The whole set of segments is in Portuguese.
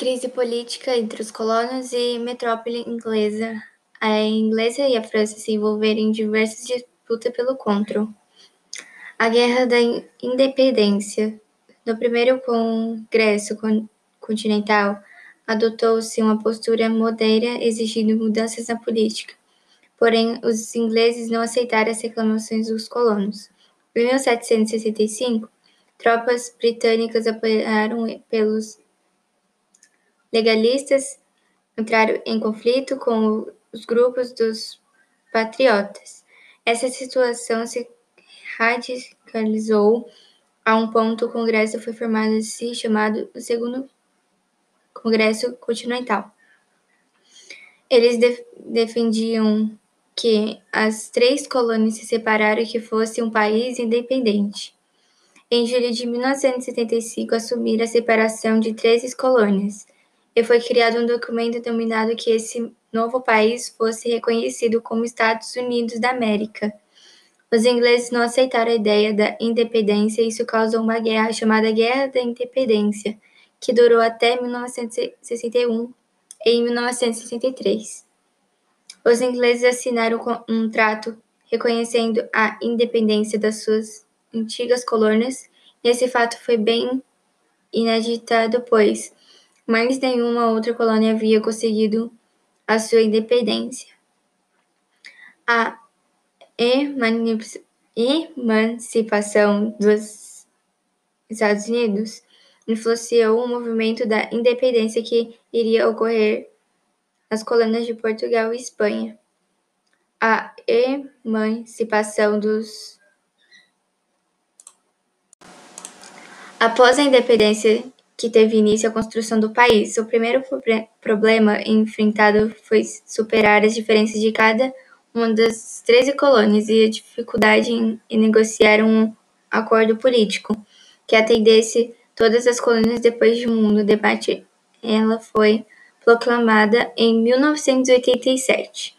Crise política entre os colonos e metrópole inglesa. A inglesa e a França se envolveram em diversas disputas pelo controle. A Guerra da Independência. No primeiro Congresso Continental, adotou-se uma postura moderada exigindo mudanças na política. Porém, os ingleses não aceitaram as reclamações dos colonos. Em 1765, tropas britânicas apoiadas pelos legalistas entraram em conflito com os grupos dos patriotas. Essa situação se radicalizou a um ponto o Congresso foi formado assim chamado o Segundo Congresso Continental. Eles def defendiam que as três colônias se separaram e que fosse um país independente. Em julho de 1975, assumiram a separação de 13 colônias e foi criado um documento denominado que esse novo país fosse reconhecido como Estados Unidos da América. Os ingleses não aceitaram a ideia da independência e isso causou uma guerra chamada Guerra da Independência, que durou até 1961 e em 1963. Os ingleses assinaram um trato reconhecendo a independência das suas antigas colônias, e esse fato foi bem inaditado, pois mais nenhuma outra colônia havia conseguido a sua independência. A emancipação dos Estados Unidos influenciou o movimento da independência que iria ocorrer nas colônias de Portugal e Espanha. A emancipação dos Após a independência que teve início a construção do país. O primeiro problema enfrentado foi superar as diferenças de cada uma das treze colônias e a dificuldade em, negociar um acordo político que atendesse todas as colônias depois de um debate. Ela foi proclamada em 1987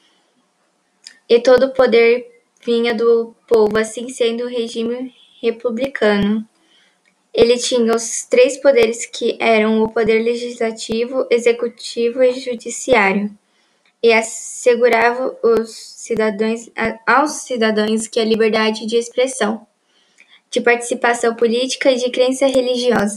e todo o poder vinha do povo, assim sendo o regime republicano. Ele tinha os três poderes que eram o poder legislativo, executivo e judiciário, e assegurava os cidadãos, aos cidadãos que a liberdade de expressão, de participação política e de crença religiosa.